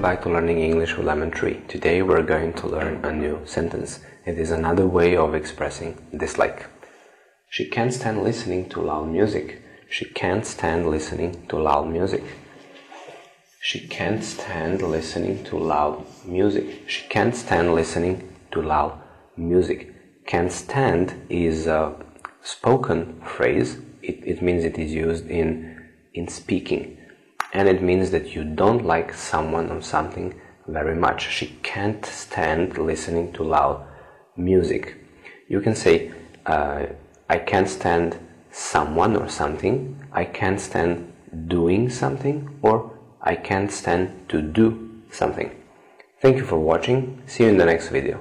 back to learning English with Lemon Tree. Today we're going to learn a new sentence. It is another way of expressing dislike. She can't stand listening to loud music. She can't stand listening to loud music. She can't stand listening to loud music. She can't stand listening to loud music. Can't stand is a spoken phrase. It, it means it is used in, in speaking and it means that you don't like someone or something very much. She can't stand listening to loud music. You can say, uh, I can't stand someone or something, I can't stand doing something, or I can't stand to do something. Thank you for watching, see you in the next video.